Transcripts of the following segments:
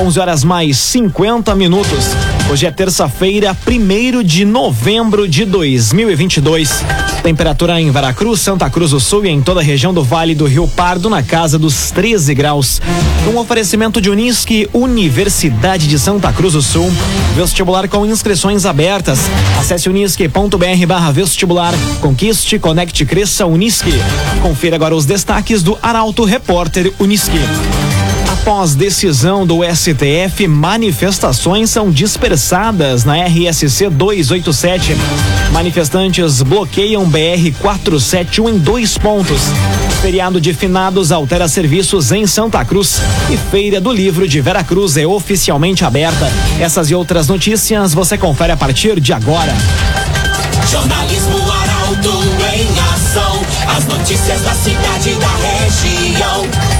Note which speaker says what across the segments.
Speaker 1: 11 horas mais 50 minutos. Hoje é terça-feira, 1 de novembro de 2022. Temperatura em Veracruz, Santa Cruz do Sul e em toda a região do Vale do Rio Pardo na casa dos 13 graus. Um oferecimento de Unisque, Universidade de Santa Cruz do Sul. Vestibular com inscrições abertas. Acesse unisque.br vestibular. Conquiste, conecte, cresça, Unisque. Confira agora os destaques do Arauto Repórter Unisque. Após decisão do STF, manifestações são dispersadas na RSC 287. Manifestantes bloqueiam BR 471 em dois pontos. Feriado de finados altera serviços em Santa Cruz e Feira do Livro de Veracruz é oficialmente aberta. Essas e outras notícias você confere a partir de agora.
Speaker 2: Jornalismo Arauto em ação. As notícias da cidade e da região.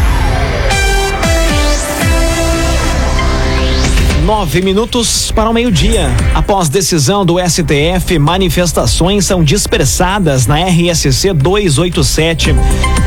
Speaker 1: Nove minutos para o meio-dia. Após decisão do STF, manifestações são dispersadas na RSC 287.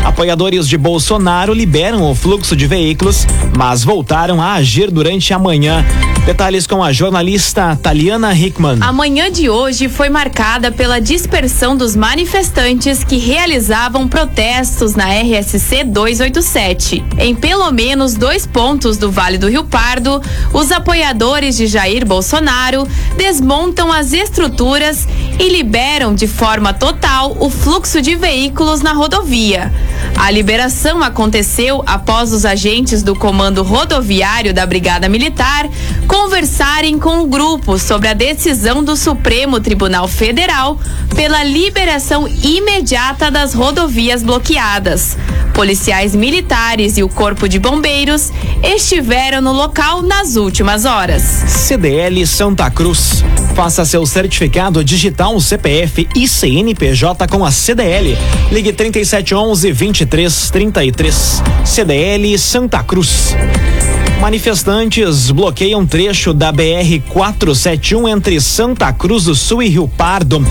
Speaker 1: Apoiadores de Bolsonaro liberam o fluxo de veículos, mas voltaram a agir durante a manhã. Detalhes com a jornalista Taliana Hickman.
Speaker 3: A manhã de hoje foi marcada pela dispersão dos manifestantes que realizavam protestos na RSC 287. Em pelo menos dois pontos do Vale do Rio Pardo, os apoiadores de Jair Bolsonaro desmontam as estruturas e liberam de forma total o fluxo de veículos na rodovia. A liberação aconteceu após os agentes do Comando Rodoviário da Brigada Militar conversarem com o grupo sobre a decisão do Supremo Tribunal Federal pela liberação imediata das rodovias bloqueadas. Policiais militares e o Corpo de Bombeiros estiveram no local nas últimas horas.
Speaker 1: CDL Santa Cruz. Faça seu certificado digital CPF e CNPJ com a CDL. Ligue 3711 2333. CDL Santa Cruz. Manifestantes bloqueiam trecho da BR 471 entre Santa Cruz do Sul e Rio Pardo.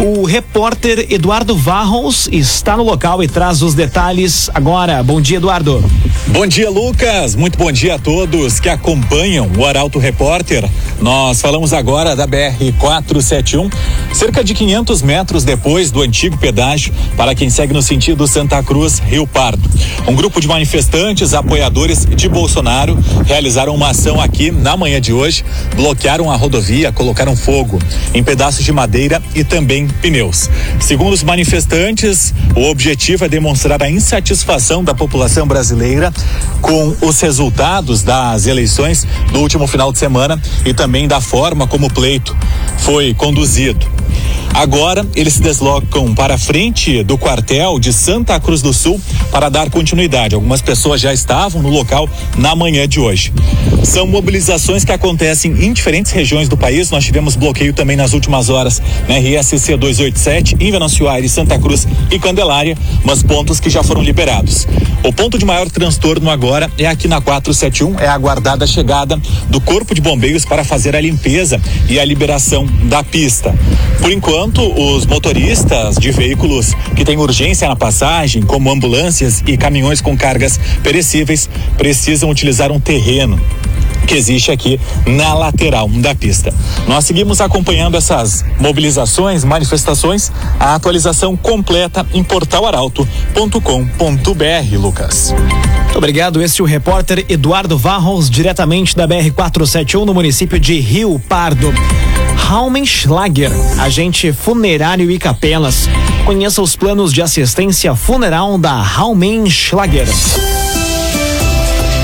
Speaker 1: O repórter Eduardo Varros está no local e traz os detalhes agora. Bom dia, Eduardo.
Speaker 4: Bom dia, Lucas. Muito bom dia a todos que acompanham o Arauto Repórter. Nós falamos agora da BR 471, cerca de 500 metros depois do antigo pedágio, para quem segue no sentido Santa Cruz, Rio Pardo. Um grupo de manifestantes, apoiadores de Bolsonaro, realizaram uma ação aqui na manhã de hoje, bloquearam a rodovia, colocaram fogo em pedaços de madeira e também pneus. Segundo os manifestantes, o objetivo é demonstrar a insatisfação da população brasileira com os resultados das eleições do último final de semana e também da forma como o pleito foi conduzido. Agora, eles se deslocam para frente do quartel de Santa Cruz do Sul para dar continuidade. Algumas pessoas já estavam no local na manhã de hoje. São mobilizações que acontecem em diferentes regiões do país. Nós tivemos bloqueio também nas últimas horas na RSC 287, em Venâncio Santa Cruz e Candelária, mas pontos que já foram liberados. O ponto de maior transtorno agora é aqui na 471, é aguardada a chegada do Corpo de Bombeiros para fazer a limpeza e a liberação da pista. Por enquanto, os motoristas de veículos que têm urgência na passagem, como ambulâncias e caminhões com cargas perecíveis, precisam utilizar um terreno que existe aqui na lateral da pista. Nós seguimos acompanhando essas mobilizações, manifestações, a atualização completa em portalaralto.com.br, Lucas.
Speaker 1: Muito obrigado. Este é o repórter Eduardo Varros, diretamente da BR 471 no município de Rio Pardo. Raumenschlager, agente funerário e capelas. Conheça os planos de assistência funeral da Raumenschlager.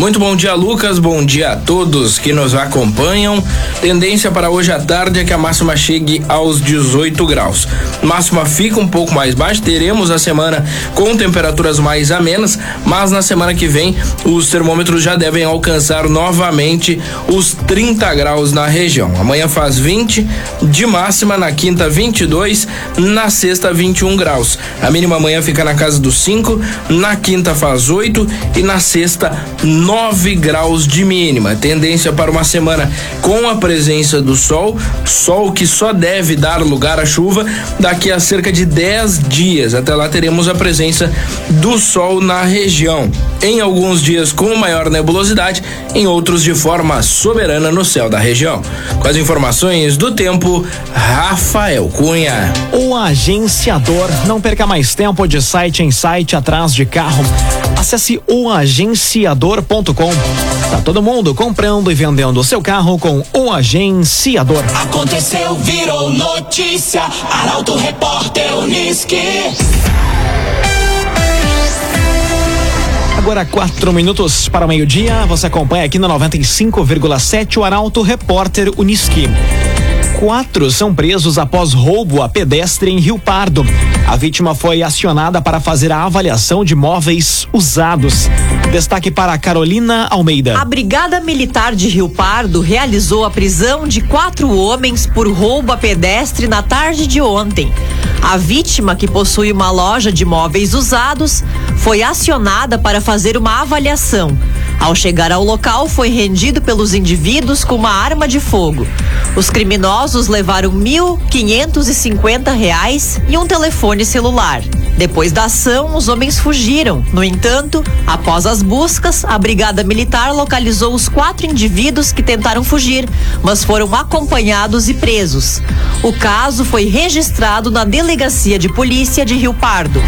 Speaker 5: Muito bom dia, Lucas. Bom dia a todos que nos acompanham. Tendência para hoje à tarde é que a máxima chegue aos 18 graus. Máxima fica um pouco mais baixa. Teremos a semana com temperaturas mais amenas, mas na semana que vem os termômetros já devem alcançar novamente os 30 graus na região. Amanhã faz 20 de máxima, na quinta 22, na sexta 21 graus. A mínima amanhã fica na casa dos 5, na quinta faz 8 e na sexta 9 9 graus de mínima. Tendência para uma semana com a presença do sol, sol que só deve dar lugar à chuva daqui a cerca de 10 dias. Até lá teremos a presença do sol na região. Em alguns dias com maior nebulosidade, em outros de forma soberana no céu da região. Com as informações do tempo, Rafael Cunha.
Speaker 1: O agenciador. Não perca mais tempo de site em site atrás de carro. Acesse oagenciador.com. Tá todo mundo comprando e vendendo o seu carro com o agenciador.
Speaker 2: Aconteceu, virou notícia. Arauto Repórter Uniski.
Speaker 1: Agora quatro minutos para o meio-dia. Você acompanha aqui no 95,7 o Arauto Repórter Uniski. Quatro são presos após roubo a pedestre em Rio Pardo. A vítima foi acionada para fazer a avaliação de móveis usados. Destaque para Carolina Almeida.
Speaker 6: A Brigada Militar de Rio Pardo realizou a prisão de quatro homens por roubo a pedestre na tarde de ontem. A vítima, que possui uma loja de móveis usados, foi acionada para fazer uma avaliação. Ao chegar ao local, foi rendido pelos indivíduos com uma arma de fogo. Os criminosos levaram R$ 1.550 e um telefone celular. Depois da ação, os homens fugiram. No entanto, após as buscas, a Brigada Militar localizou os quatro indivíduos que tentaram fugir, mas foram acompanhados e presos. O caso foi registrado na Delegacia de Polícia de Rio Pardo.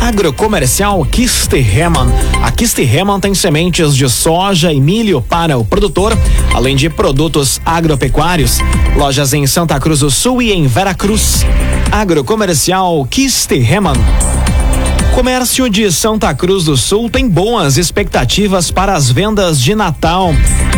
Speaker 1: Agrocomercial Kisterhemann. A Kisterhemann tem sementes de soja e milho para o produtor, além de produtos agropecuários. Lojas em Santa Cruz do Sul e em Veracruz. Agrocomercial Kisterhemann. Comércio de Santa Cruz do Sul tem boas expectativas para as vendas de Natal.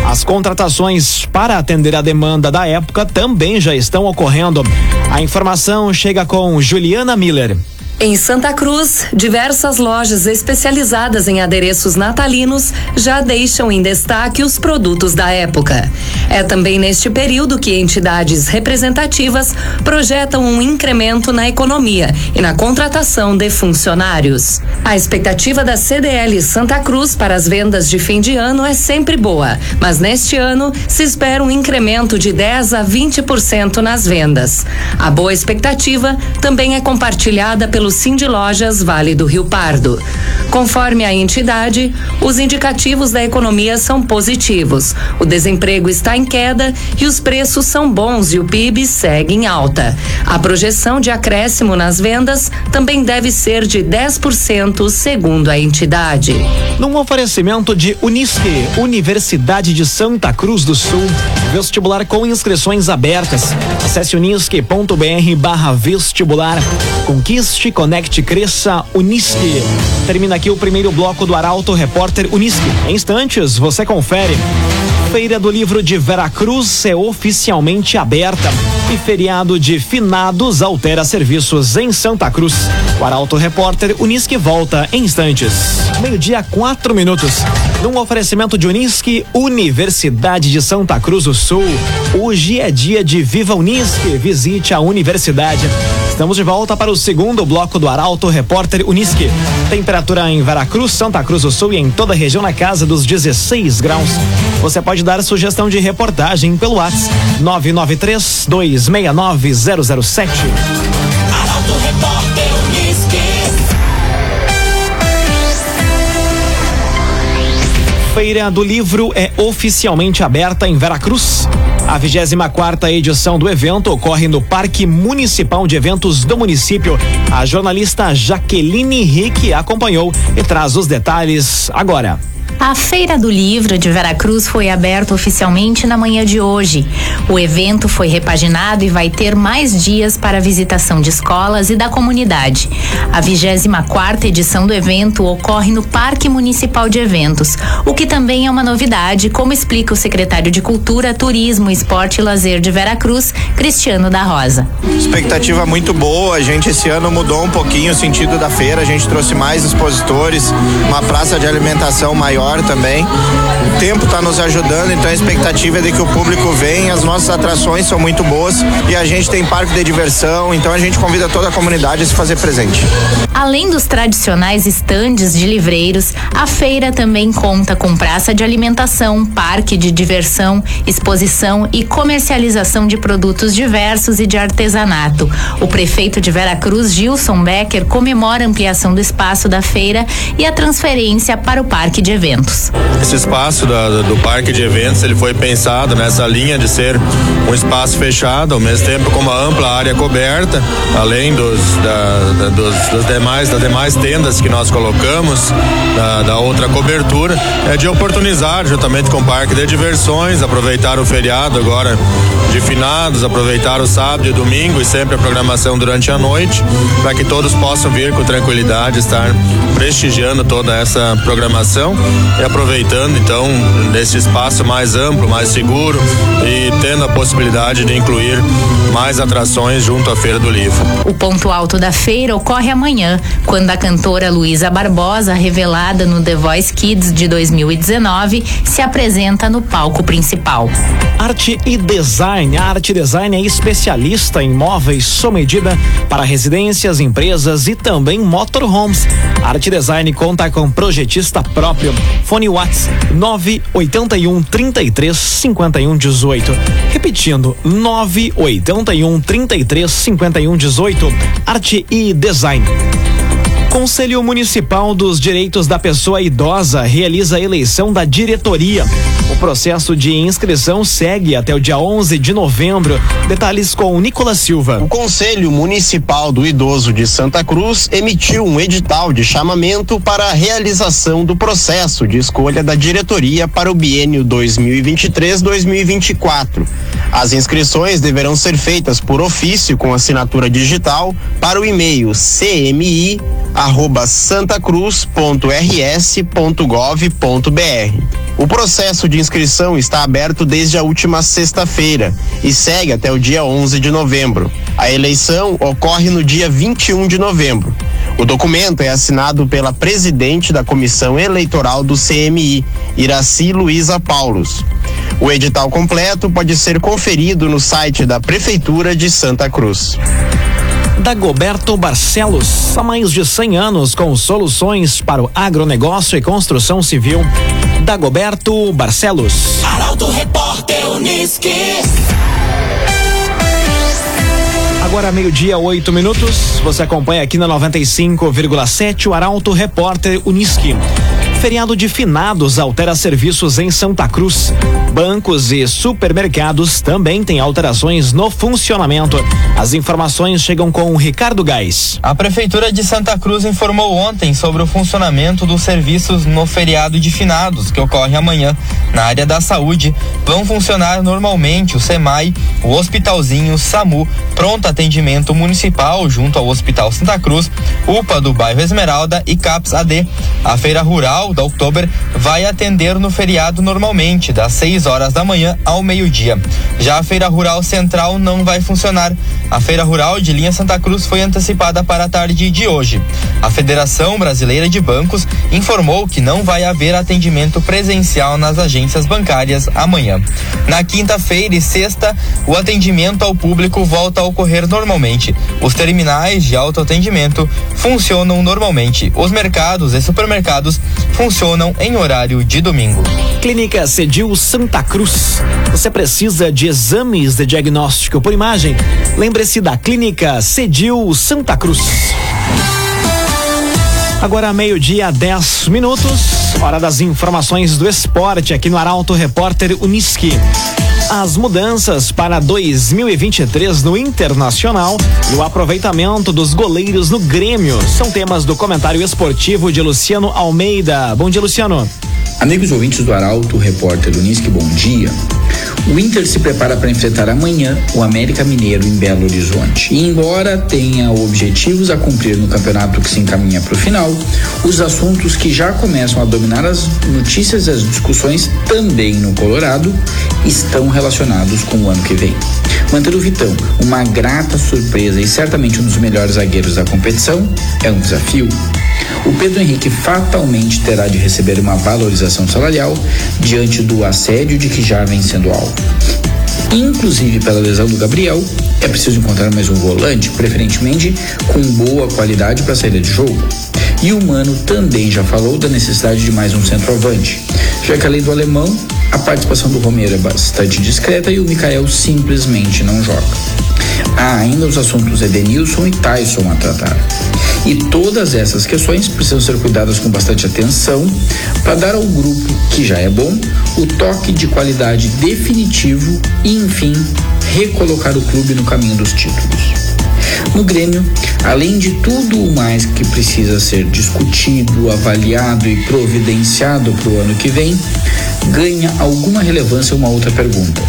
Speaker 1: As contratações para atender a demanda da época também já estão ocorrendo. A informação chega com Juliana Miller.
Speaker 7: Em Santa Cruz, diversas lojas especializadas em adereços natalinos já deixam em destaque os produtos da época. É também neste período que entidades representativas projetam um incremento na economia e na contratação de funcionários. A expectativa da CDL Santa Cruz para as vendas de fim de ano é sempre boa, mas neste ano se espera um incremento de 10 a 20% nas vendas. A boa expectativa também é compartilhada pelo Cindy Lojas Vale do Rio Pardo. Conforme a entidade, os indicativos da economia são positivos. O desemprego está em queda e os preços são bons e o PIB segue em alta. A projeção de acréscimo nas vendas também deve ser de 10%, segundo a entidade.
Speaker 1: Num oferecimento de Unisque, Universidade de Santa Cruz do Sul, vestibular com inscrições abertas. Acesse unisque.br barra vestibular. Conquiste, conecte, cresça, Unisque. Termina aqui o primeiro bloco do Arauto Repórter Unisque. Em instantes, você confere. Feira do Livro de Veracruz é oficialmente aberta e feriado de finados altera serviços em Santa Cruz. O Arauto Repórter Unisque volta em instantes. Meio-dia, quatro minutos. Num oferecimento de Unisque, Universidade de Santa Cruz do Sul. Hoje é dia de Viva Unisque. Visite a universidade. Estamos de volta para o segundo bloco do Arauto Repórter Unisque. Temperatura em Veracruz, Santa Cruz do Sul e em toda a região na casa dos 16 graus. Você pode dar sugestão de reportagem pelo WhatsApp 993 269 007.
Speaker 2: Arauto Repórter Uniski.
Speaker 1: Feira do Livro é oficialmente aberta em Veracruz. A 24 quarta edição do evento ocorre no Parque Municipal de Eventos do município. A jornalista Jaqueline Henrique acompanhou e traz os detalhes agora.
Speaker 8: A Feira do Livro de Veracruz foi aberta oficialmente na manhã de hoje. O evento foi repaginado e vai ter mais dias para visitação de escolas e da comunidade. A 24 edição do evento ocorre no Parque Municipal de Eventos, o que também é uma novidade, como explica o secretário de Cultura, Turismo, Esporte e Lazer de Veracruz, Cristiano da Rosa.
Speaker 9: Expectativa muito boa. A gente esse ano mudou um pouquinho o sentido da feira. A gente trouxe mais expositores, uma praça de alimentação maior também. O tempo está nos ajudando, então a expectativa é de que o público venha. As nossas atrações são muito boas e a gente tem parque de diversão, então a gente convida toda a comunidade a se fazer presente.
Speaker 8: Além dos tradicionais estandes de livreiros, a feira também conta com praça de alimentação, parque de diversão, exposição e comercialização de produtos diversos e de artesanato. O prefeito de Veracruz, Gilson Becker, comemora a ampliação do espaço da feira e a transferência para o parque de eventos eventos.
Speaker 9: Esse espaço da, do parque de eventos ele foi pensado nessa linha de ser um espaço fechado, ao mesmo tempo com uma ampla área coberta, além dos, da, da, dos, dos, demais das demais tendas que nós colocamos, da, da outra cobertura, é de oportunizar juntamente com o parque de diversões, aproveitar o feriado agora de finados, aproveitar o sábado e domingo e sempre a programação durante a noite, para que todos possam vir com tranquilidade, estar prestigiando toda essa programação e aproveitando então desse espaço mais amplo, mais seguro e tendo a possibilidade de incluir mais atrações junto à Feira do Livro.
Speaker 8: O ponto alto da feira ocorre amanhã, quando a cantora Luísa Barbosa, revelada no The Voice Kids de 2019, se apresenta no palco principal.
Speaker 1: Arte e design. A Arte Design é especialista em móveis sob medida para residências, empresas e também motorhomes. A Arte Design conta com projetista próprio Fone Whats 981 33 51 18. Repetindo, 981 33 51 18. Arte e Design. Conselho Municipal dos Direitos da Pessoa Idosa realiza a eleição da diretoria. Processo de inscrição segue até o dia 11 de novembro. Detalhes com Nicolas Silva.
Speaker 10: O Conselho Municipal do Idoso de Santa Cruz emitiu um edital de chamamento para a realização do processo de escolha da diretoria para o biênio 2023-2024. As inscrições deverão ser feitas por ofício com assinatura digital para o e-mail cmi arroba santacruz.rs.gov.br. O processo de inscrição está aberto desde a última sexta-feira e segue até o dia 11 de novembro. A eleição ocorre no dia 21 de novembro. O documento é assinado pela presidente da Comissão Eleitoral do CMI, Iraci Luiza Paulos. O edital completo pode ser conferido no site da Prefeitura de Santa Cruz.
Speaker 1: Dagoberto Barcelos, há mais de 100 anos com soluções para o agronegócio e construção civil. Dagoberto Barcelos.
Speaker 2: Arauto Repórter Uniski.
Speaker 1: Agora meio-dia, oito minutos. Você acompanha aqui na 95,7 o Arauto Repórter Uniski. Feriado de finados altera serviços em Santa Cruz. Bancos e supermercados também têm alterações no funcionamento. As informações chegam com o Ricardo Gás.
Speaker 11: A Prefeitura de Santa Cruz informou ontem sobre o funcionamento dos serviços no feriado de finados, que ocorre amanhã. Na área da saúde, vão funcionar normalmente o SEMAI, o Hospitalzinho, SAMU, Pronto Atendimento Municipal, junto ao Hospital Santa Cruz, UPA do bairro Esmeralda e CAPS AD. A Feira Rural da Oktober vai atender no feriado normalmente, das 6 horas da manhã ao meio-dia. Já a Feira Rural Central não vai funcionar. A Feira Rural de Linha Santa Cruz foi antecipada para a tarde de hoje. A Federação Brasileira de Bancos informou que não vai haver atendimento presencial nas agências bancárias amanhã. Na quinta-feira e sexta, o atendimento ao público volta a ocorrer normalmente. Os terminais de autoatendimento funcionam normalmente. Os mercados e supermercados funcionam em horário de domingo.
Speaker 1: Clínica Cedil Santa Cruz. Você precisa de exames de diagnóstico por imagem? Lembre-se da Clínica Cedil Santa Cruz. Agora meio-dia, 10 minutos. Hora das informações do esporte aqui no Arauto Repórter Uniski as mudanças para 2023 no Internacional e o aproveitamento dos goleiros no Grêmio são temas do comentário esportivo de Luciano Almeida. Bom dia, Luciano.
Speaker 12: Amigos ouvintes do Arauto, repórter Unisque, bom dia. O Inter se prepara para enfrentar amanhã o América Mineiro em Belo Horizonte. E embora tenha objetivos a cumprir no campeonato que se encaminha para o final, os assuntos que já começam a dominar as notícias e as discussões também no Colorado estão relacionados com o ano que vem. Manter o Vitão uma grata surpresa e certamente um dos melhores zagueiros da competição é um desafio o Pedro Henrique fatalmente terá de receber uma valorização salarial diante do assédio de que já vem sendo alvo. Inclusive pela lesão do Gabriel, é preciso encontrar mais um volante, preferentemente com boa qualidade para saída de jogo. E o Mano também já falou da necessidade de mais um centroavante, já que além do alemão, a participação do Romero é bastante discreta e o Mikael simplesmente não joga. Há ainda os assuntos Edenilson e Tyson a tratar. E todas essas questões precisam ser cuidadas com bastante atenção para dar ao grupo, que já é bom, o toque de qualidade definitivo e, enfim, recolocar o clube no caminho dos títulos. No Grêmio, além de tudo o mais que precisa ser discutido, avaliado e providenciado para o ano que vem, ganha alguma relevância uma outra pergunta.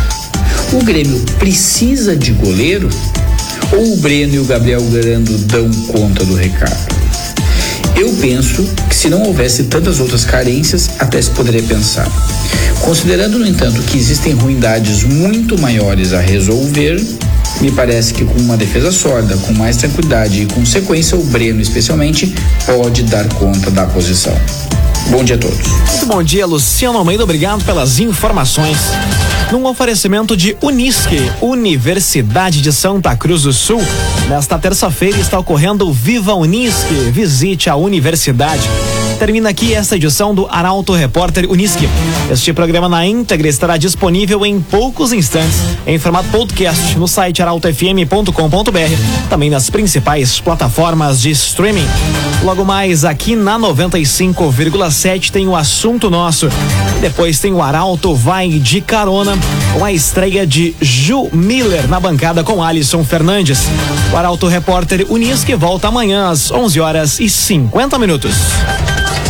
Speaker 12: O Grêmio precisa de goleiro? Ou o Breno e o Gabriel Grando dão conta do recado? Eu penso que se não houvesse tantas outras carências, até se poderia pensar. Considerando, no entanto, que existem ruindades muito maiores a resolver, me parece que com uma defesa sólida, com mais tranquilidade e com sequência, o Breno, especialmente, pode dar conta da posição. Bom dia a todos.
Speaker 1: Muito bom dia, Luciano Almeida. Obrigado pelas informações. Num oferecimento de Unisque, Universidade de Santa Cruz do Sul, nesta terça-feira está ocorrendo o Viva Unisque. Visite a universidade. Termina aqui esta edição do Arauto Repórter Unisque. Este programa na íntegra estará disponível em poucos instantes em formato podcast no site arautofm.com.br, também nas principais plataformas de streaming. Logo mais aqui na 95,7 tem o assunto nosso. Depois tem o Arauto vai de carona com a estreia de Ju Miller na bancada com Alisson Fernandes. O Arauto Repórter Unisque volta amanhã às 11 horas e 50 minutos.